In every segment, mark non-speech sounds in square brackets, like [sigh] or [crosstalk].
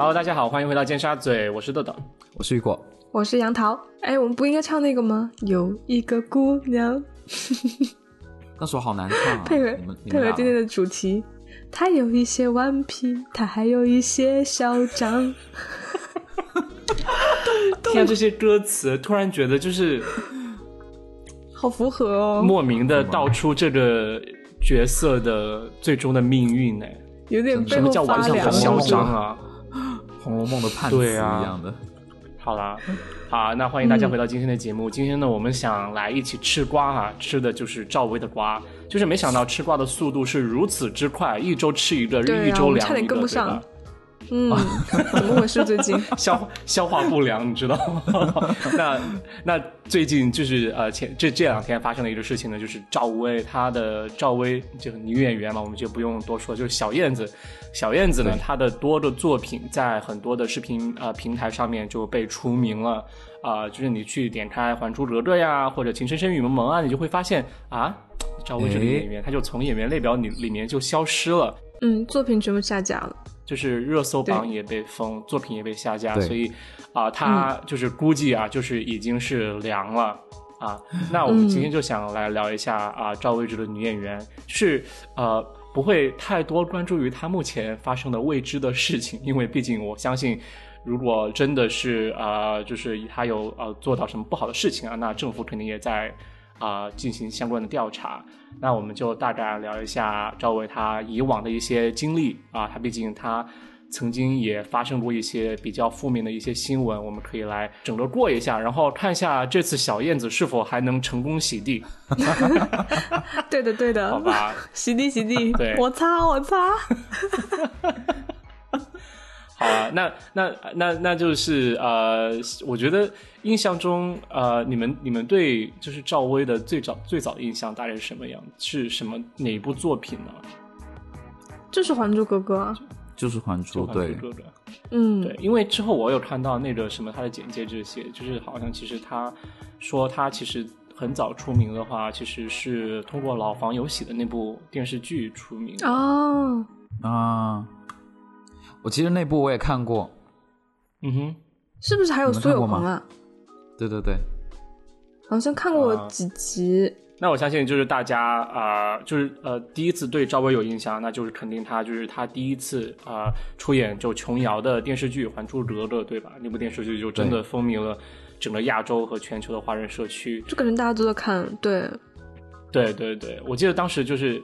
Hello，大家好，欢迎回到尖沙咀，我是豆豆，我是雨果，我是杨桃。哎，我们不应该唱那个吗？有一个姑娘，[laughs] [laughs] 那首好难唱啊！配合配合今天的主题，她有一些顽皮，她还有一些嚣张。[laughs] 听这些歌词，突然觉得就是好符合哦，莫名的道出这个角色的最终的命运呢。有点什么叫顽皮和嚣张啊？《红楼梦》的判词一样的。好啦，好，那欢迎大家回到今天的节目。今天呢，我们想来一起吃瓜哈，吃的就是赵薇的瓜。就是没想到吃瓜的速度是如此之快，一周吃一个，一周两差点跟不上。嗯，怎么回事？最近消消化不良，你知道吗？[laughs] 那那最近就是呃前这这两天发生的一个事情呢，就是赵薇她的赵薇这个女演员嘛，我们就不用多说，就是小燕子。小燕子呢，她的多个作品在很多的视频呃平台上面就被出名了啊，就是你去点开《还珠格格》呀，或者《情深深雨蒙蒙》啊，你就会发现啊，赵薇这个演员，她就从演员列表里里面就消失了。嗯，作品全部下架了。就是热搜榜也被封，作品也被下架，所以啊，他就是估计啊，就是已经是凉了啊。那我们今天就想来聊一下啊，赵薇这个女演员，是呃不会太多关注于她目前发生的未知的事情，因为毕竟我相信，如果真的是啊，就是她有呃做到什么不好的事情啊，那政府肯定也在。啊，进行相关的调查。那我们就大概聊一下赵薇她以往的一些经历啊。她毕竟她曾经也发生过一些比较负面的一些新闻，我们可以来整个过一下，然后看一下这次小燕子是否还能成功洗地。[laughs] 对的，对的。好吧，洗地，洗地。对，我擦，我擦。[laughs] 好啊，那那那那就是呃，我觉得印象中呃，你们你们对就是赵薇的最早最早的印象大概是什么样？是什么哪一部作品呢？就是《还珠格格》，就是《还珠》对，嗯，对，因为之后我有看到那个什么他的简介这些，就是好像其实他说他其实很早出名的话，其实是通过《老房有喜》的那部电视剧出名哦啊。我其实那部我也看过，嗯哼，是不是还有苏有朋啊？对对对，好像看过几集。那我相信就是大家啊，就是呃第一次对赵薇有印象，那就是肯定她就是她第一次啊出演就琼瑶的电视剧《还珠格格》，对吧？那部电视剧就真的风靡了整个亚洲和全球的华人社区，就感觉大家都在看。对，对对对，我记得当时就是。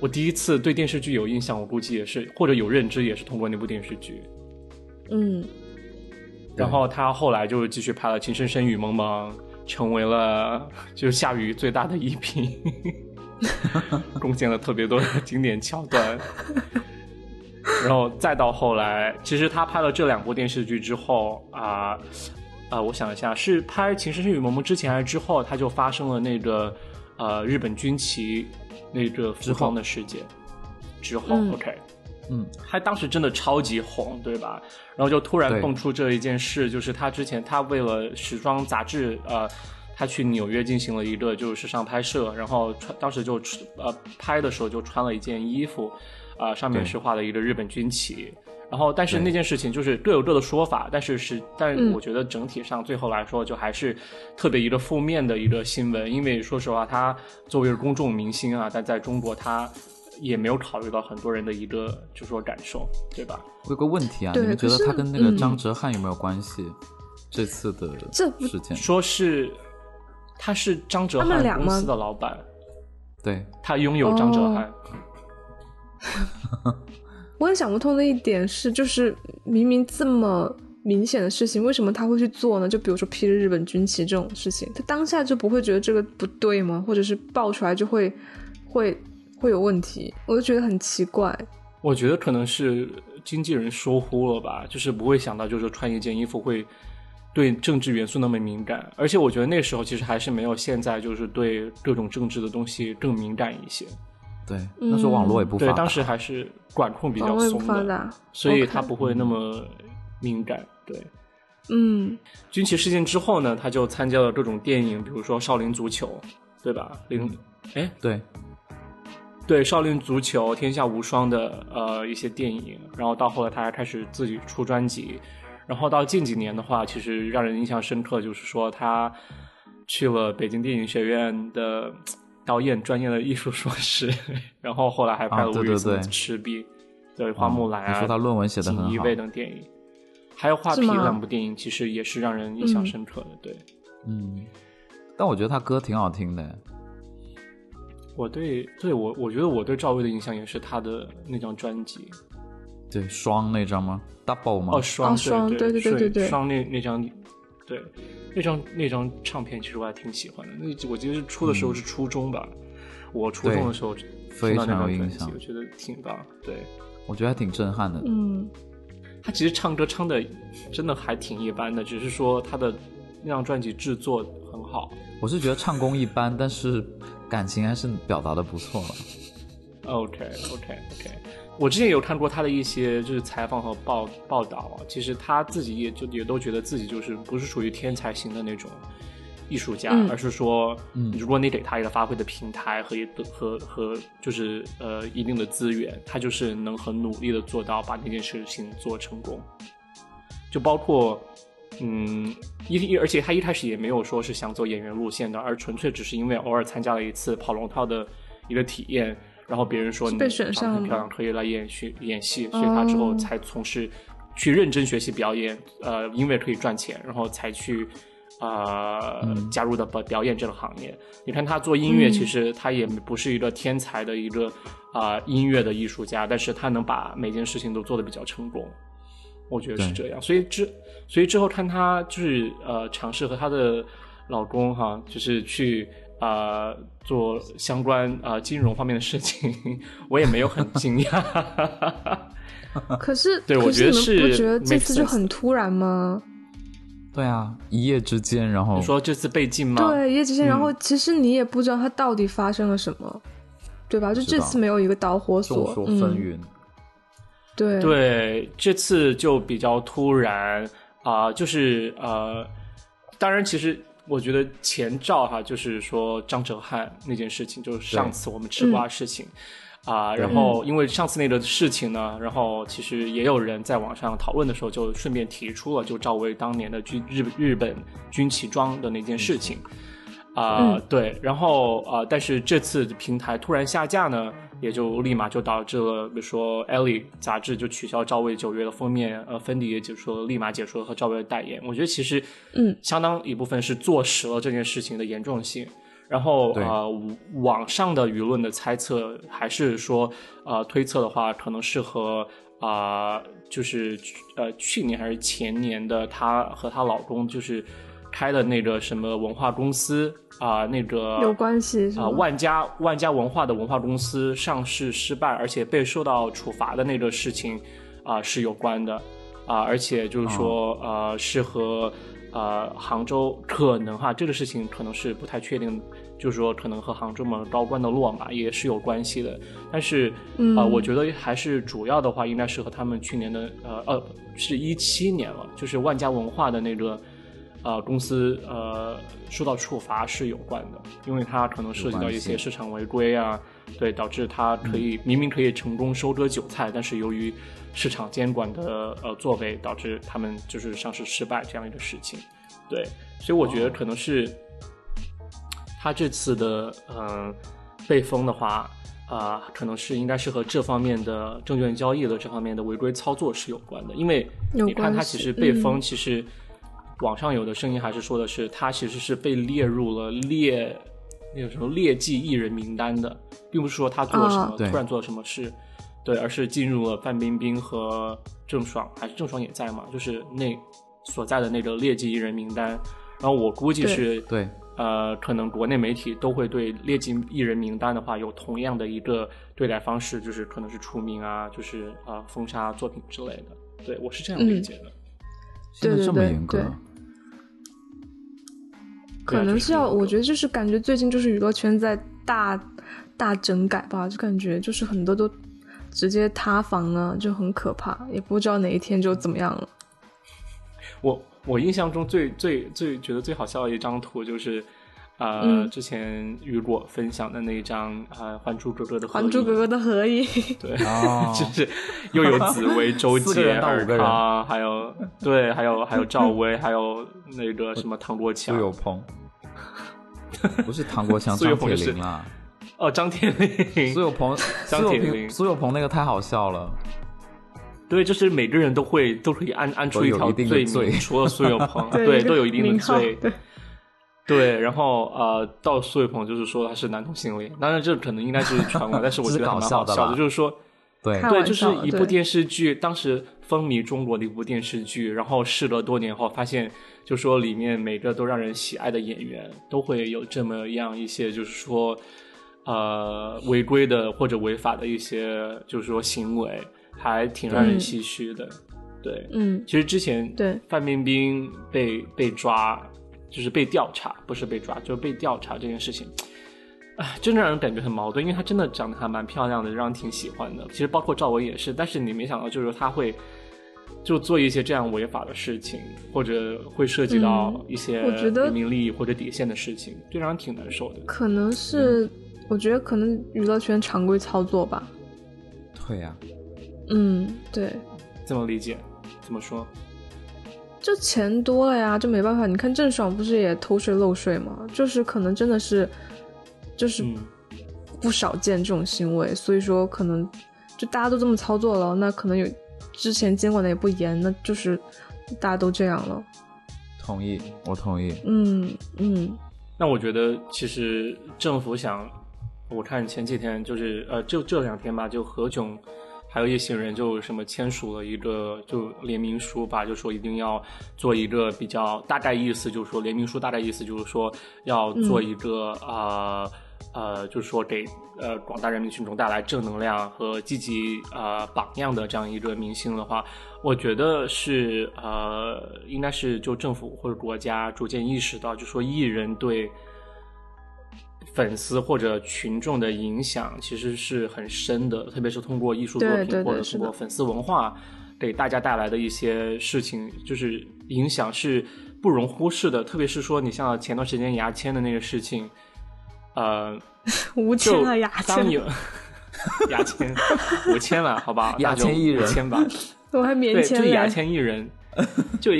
我第一次对电视剧有印象，我估计也是或者有认知，也是通过那部电视剧。嗯，然后他后来就继续拍了《情深深雨蒙蒙》，成为了就是夏雨最大的一品，[laughs] 贡献了特别多的经典桥段。然后再到后来，其实他拍了这两部电视剧之后啊啊，我想一下，是拍《情深深雨蒙蒙》之前还是之后，他就发生了那个呃日本军旗。那个服装的世界之后，OK，嗯，他当时真的超级红，对吧？然后就突然蹦出这一件事，就是他之前他为了时装杂志，呃，他去纽约进行了一个就是时尚拍摄，然后穿当时就呃拍的时候就穿了一件衣服，啊，上面是画了一个日本军旗。然后，但是那件事情就是各有各的说法，但是是，但我觉得整体上最后来说，就还是特别一个负面的一个新闻。因为说实话，他作为公众明星啊，但在中国他也没有考虑到很多人的一个就说感受，对吧？我有个问题啊，你们觉得他跟那个张哲瀚有没有关系？这次的事件说是他是张哲瀚公司的老板，对他拥有张哲瀚。[laughs] 我很想不通的一点是，就是明明这么明显的事情，为什么他会去做呢？就比如说披着日本军旗这种事情，他当下就不会觉得这个不对吗？或者是爆出来就会会会有问题？我就觉得很奇怪。我觉得可能是经纪人疏忽了吧，就是不会想到，就是穿一件衣服会对政治元素那么敏感。而且我觉得那时候其实还是没有现在就是对各种政治的东西更敏感一些。对，那时候网络也不对，当时还是管控比较松的，所以他不会那么敏感。对，嗯，军旗事件之后呢，他就参加了各种电影，比如说《少林足球》，对吧？零，哎，对，对《少林足球》《天下无双》的呃一些电影，然后到后来他还开始自己出专辑，然后到近几年的话，其实让人印象深刻就是说他去了北京电影学院的导演专业的艺术硕士，[laughs] 然后后来还拍了《对对赤壁》对《花木兰》啊，你说他论文写的很好，等电影，还有《画皮》两部电影，其实也是让人印象深刻的，对，嗯。但我觉得他歌挺好听的。我对对我我觉得我对赵薇的印象也是他的那张专辑，对双那张吗？Double 吗？哦，双双对对对对对双那那张，对那张那张唱片其实我还挺喜欢的。那我记得是出的时候是初中吧，我初中的时候非常有印象，我觉得挺棒。对，我觉得还挺震撼的。嗯，他其实唱歌唱的真的还挺一般的，只是说他的那张专辑制作很好。我是觉得唱功一般，但是感情还是表达的不错了。[laughs] OK OK OK，我之前有看过他的一些就是采访和报报道啊，其实他自己也就也都觉得自己就是不是属于天才型的那种艺术家，而是说，如果你给他一个发挥的平台和一和和就是呃一定的资源，他就是能很努力的做到把那件事情做成功，就包括。嗯，一而且他一开始也没有说是想走演员路线的，而纯粹只是因为偶尔参加了一次跑龙套的一个体验，然后别人说你被选上很漂亮，可以来演学演戏，所以他之后才从事去认真学习表演，呃，因为可以赚钱，然后才去啊加入的表表演这个行业。你看他做音乐，其实他也不是一个天才的一个啊音乐的艺术家，但是他能把每件事情都做得比较成功。我觉得是这样，所以之所以之后看她就是呃尝试和她的老公哈，就是去啊做相关啊金融方面的事情，[laughs] 我也没有很惊讶。[laughs] 可是，对我觉得是，不觉得这次就很突然吗？对啊，一夜之间，然后你说这次被禁吗？对，一夜之间，然后其实你也不知道它到底发生了什么，对吧？就这次没有一个导火索，众说纷纭。对对，这次就比较突然啊，就是呃，当然，其实我觉得前兆哈，就是说张哲瀚那件事情，就是上次我们吃瓜事情啊，然后因为上次那个事情呢，然后其实也有人在网上讨论的时候，就顺便提出了就赵薇当年的军日日本军旗装的那件事情啊，对，然后啊，但是这次平台突然下架呢。也就立马就导致了，比如说《Elle》杂志就取消赵薇九月的封面，呃，芬迪也解说立马解说和赵薇的代言。我觉得其实，嗯，相当一部分是坐实了这件事情的严重性。然后，呃，网上的舆论的猜测还是说，呃，推测的话，可能是和啊，就是呃，去年还是前年的她和她老公就是开的那个什么文化公司。啊，那个有关系啊，万家万家文化的文化公司上市失败，而且被受到处罚的那个事情啊是有关的啊，而且就是说呃是和呃杭州可能哈这个事情可能是不太确定，就是说可能和杭州某高官的落马也是有关系的，但是啊我觉得还是主要的话应该是和他们去年的呃呃是一七年了，就是万家文化的那个。呃，公司呃受到处罚是有关的，因为它可能涉及到一些市场违规啊，对，导致它可以明明可以成功收割韭菜，但是由于市场监管的呃作为，导致他们就是上市失败这样一个事情，对，所以我觉得可能是他这次的嗯被封的话，啊，可能是应该是和这方面的证券交易的这方面的违规操作是有关的，因为你看他其实被封，其实。网上有的声音还是说的是，他其实是被列入了劣那个什么劣迹艺人名单的，并不是说他做了什么突然做了什么事，对，而是进入了范冰冰和郑爽，还是郑爽也在嘛，就是那所在的那个劣迹艺人名单。然后我估计是对，呃，可能国内媒体都会对劣迹艺人名单的话有同样的一个对待方式，就是可能是除名啊，就是啊封杀作品之类的。对我是这样理解的。现在这么严格。可能是要，我觉得就是感觉最近就是娱乐圈在大大整改吧，就感觉就是很多都直接塌房了，就很可怕，也不知道哪一天就怎么样了。我我印象中最最最觉得最好笑的一张图就是呃，之前雨果分享的那一张啊，《还珠格格》的《还珠格格》的合影，对，[laughs] 就是又有紫薇、周杰、尔康，还有对，还有还有赵薇，[laughs] 还有那个什么唐国强、苏有朋，不是唐国强，[laughs] 张铁林啊，哦，张铁林，苏有朋，张铁林，苏有朋那个太好笑了，对，就是每个人都会都可以安安出一条罪。名，除了苏有朋，对，都有一定的罪。对，然后呃，到苏有朋就是说他是男同性恋，当然这可能应该是传闻，[laughs] 但是我觉得蛮好笑的，就是说，对。对，就是一部电视剧，当时风靡中国的一部电视剧，然后试了多年后发现，就说里面每个都让人喜爱的演员都会有这么样一些，就是说呃违规的或者违法的一些，就是说行为，还挺让人唏嘘的。对，嗯，其实之前对。范冰冰被被抓。就是被调查，不是被抓，就是被调查这件事情，哎，真的让人感觉很矛盾，因为她真的长得还蛮漂亮的，让人挺喜欢的。其实包括赵薇也是，但是你没想到，就是说她会就做一些这样违法的事情，或者会涉及到一些人民利益或者底线的事情，就让人挺难受的。可能是，我觉得可能娱乐圈常规操作吧。对呀。嗯，对。怎么理解？怎么说？就钱多了呀，就没办法。你看郑爽不是也偷税漏税吗？就是可能真的是，就是不少见这种行为。所以说，可能就大家都这么操作了，那可能有之前监管的也不严，那就是大家都这样了。同意，我同意。嗯嗯。那我觉得其实政府想，我看前几天就是呃，就这两天吧，就何炅。还有一些人就什么签署了一个就联名书吧，就说一定要做一个比较大概意思，就是说联名书大概意思就是说要做一个呃呃，就是说给呃广大人民群众带来正能量和积极呃榜样的这样一个明星的话，我觉得是呃应该是就政府或者国家逐渐意识到，就说艺人对。粉丝或者群众的影响其实是很深的，特别是通过艺术作品或者通过粉丝文化给大家带来的一些事情，就是影响是不容忽视的。特别是说，你像前段时间牙签的那个事情，呃，[laughs] 无签了牙签，牙签无签了，好吧，[laughs] 牙签艺人签吧，[laughs] 我还免签就牙签艺人，就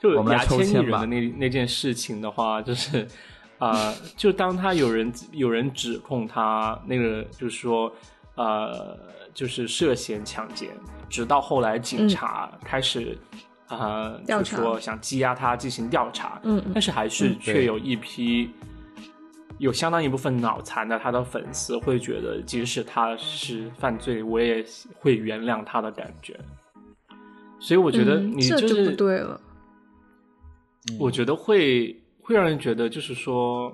就牙签艺人的那那件事情的话，就是。啊，就当他有人有人指控他那个，就是说，呃，就是涉嫌强奸，直到后来警察开始啊，就说想羁押他进行调查，嗯，但是还是却有一批有相当一部分脑残的他的粉丝会觉得，即使他是犯罪，我也会原谅他的感觉。所以我觉得你这就不对了，我觉得会。会让人觉得，就是说，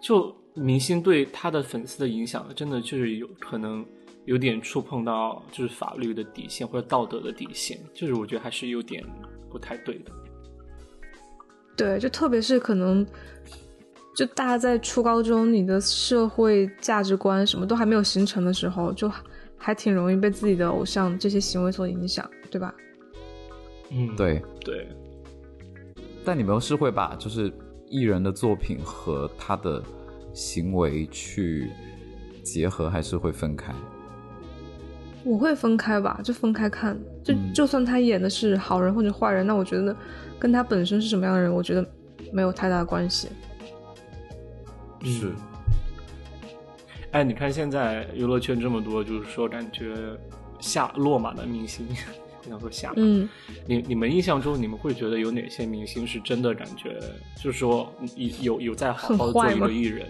就明星对他的粉丝的影响，真的就是有可能有点触碰到就是法律的底线或者道德的底线，就是我觉得还是有点不太对的。对，就特别是可能，就大家在初高中，你的社会价值观什么都还没有形成的时候，就还挺容易被自己的偶像这些行为所影响，对吧？嗯，对对。但你们是会把就是艺人的作品和他的行为去结合，还是会分开？我会分开吧，就分开看。就就算他演的是好人或者坏人，那我觉得跟他本身是什么样的人，我觉得没有太大关系。是。哎，你看现在娱乐圈这么多，就是说感觉下落马的明星。想说下，嗯，你你们印象中，你们会觉得有哪些明星是真的感觉，就是说有有有在好好做一个艺人？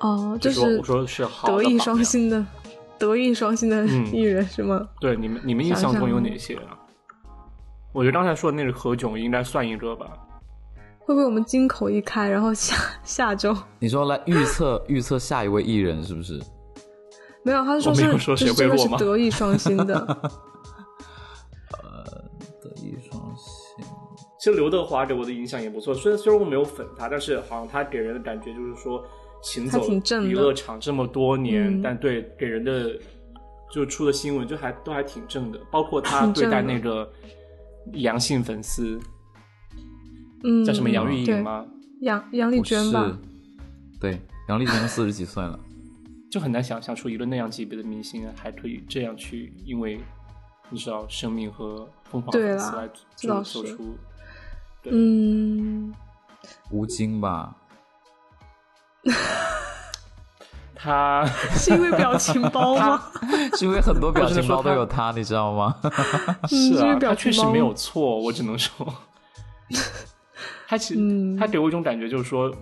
哦，就是我说是好 [laughs] 德艺双馨的，德艺双馨的艺人是吗？对，你们你们印象中有哪些啊？我觉得刚才说的那个何炅应该算一个吧。会不会我们金口一开，然后下 [laughs] 下周？你说来预测预测下一位艺人是不是？没有，他说是就是真的是德艺双馨的。[laughs] 其实刘德华给我的影响也不错，虽然虽然我没有粉他，但是好像他给人的感觉就是说行走娱乐场这么多年，但对给人的就出的新闻就还都还挺正的，包括他对待那个阳性粉丝，嗯，叫什么杨钰莹吗？杨杨丽娟吧？对，杨丽娟都四十几岁了，[laughs] 就很难想象出一个那样级别的明星还可以这样去，因为你知道生命和疯狂粉丝来做做出。嗯，吴京吧。[laughs] 他 [laughs] 是因为表情包吗？[laughs] 是因为很多表情包都有他，你知道吗？是啊，他确实没有错，我只能说，他其实他给我一种感觉，就是说，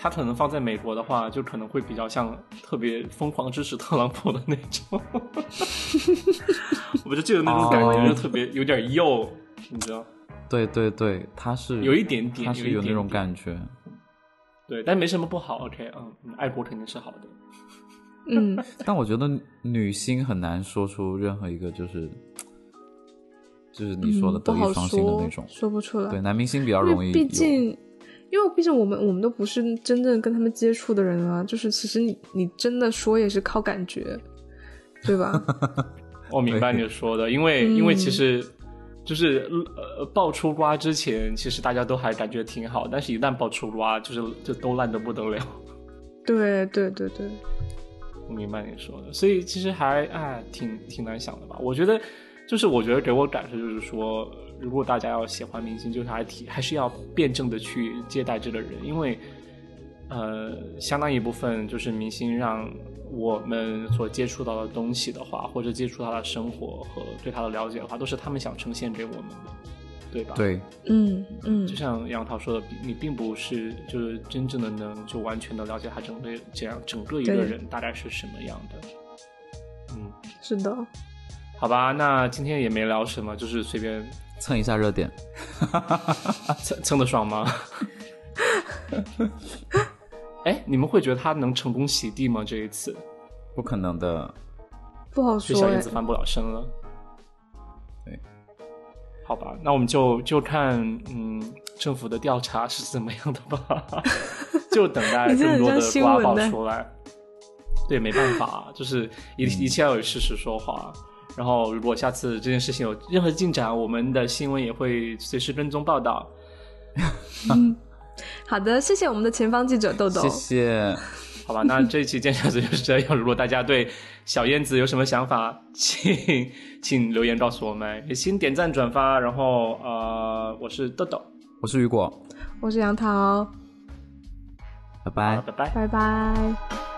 他可能放在美国的话，就可能会比较像特别疯狂支持特朗普的那种。[laughs] 我就记得那种感觉，就特别有点幼，你知道？对对对，他是有一点点，他是有那种感觉。对，但没什么不好。OK，嗯，爱国肯定是好的。嗯，但我觉得女星很难说出任何一个就是，就是你说的德艺双馨的那种，说不出来。对，男明星比较容易。毕竟，因为毕竟我们我们都不是真正跟他们接触的人啊。就是其实你你真的说也是靠感觉，对吧？[laughs] 我明白你说的，因为因为其实。就是呃爆出瓜之前，其实大家都还感觉挺好，但是一旦爆出瓜，就是就都烂的不得了。对对对对，我明白你说的，所以其实还哎挺挺难想的吧？我觉得就是我觉得给我感受就是说，如果大家要喜欢明星，就是还挺还是要辩证的去接待这个人，因为呃相当一部分就是明星让。我们所接触到的东西的话，或者接触他的生活和对他的了解的话，都是他们想呈现给我们的，对吧？对，嗯嗯。就像杨涛说的，你并不是就是真正的能就完全的了解他整个这样整个一个人大概是什么样的。嗯，是的。好吧，那今天也没聊什么，就是随便蹭一下热点，[laughs] 蹭蹭的爽吗？[laughs] 哎，你们会觉得他能成功洗地吗？这一次，不可能的，不好说。小燕子翻不了身了。对，好吧，那我们就就看，嗯，政府的调查是怎么样的吧。[laughs] 就等待更多的瓜爆出来。对，没办法，就是一一切要有事实说话。然后，如果下次这件事情有任何进展，我们的新闻也会随时跟踪报道。[laughs] 好的，谢谢我们的前方记者豆豆。谢谢。好吧，那这一期见下子就是这样。如果大家对小燕子有什么想法，请请留言告诉我们，也请点赞转发。然后呃，我是豆豆，我是雨果，我是杨桃。拜拜，拜拜，拜拜。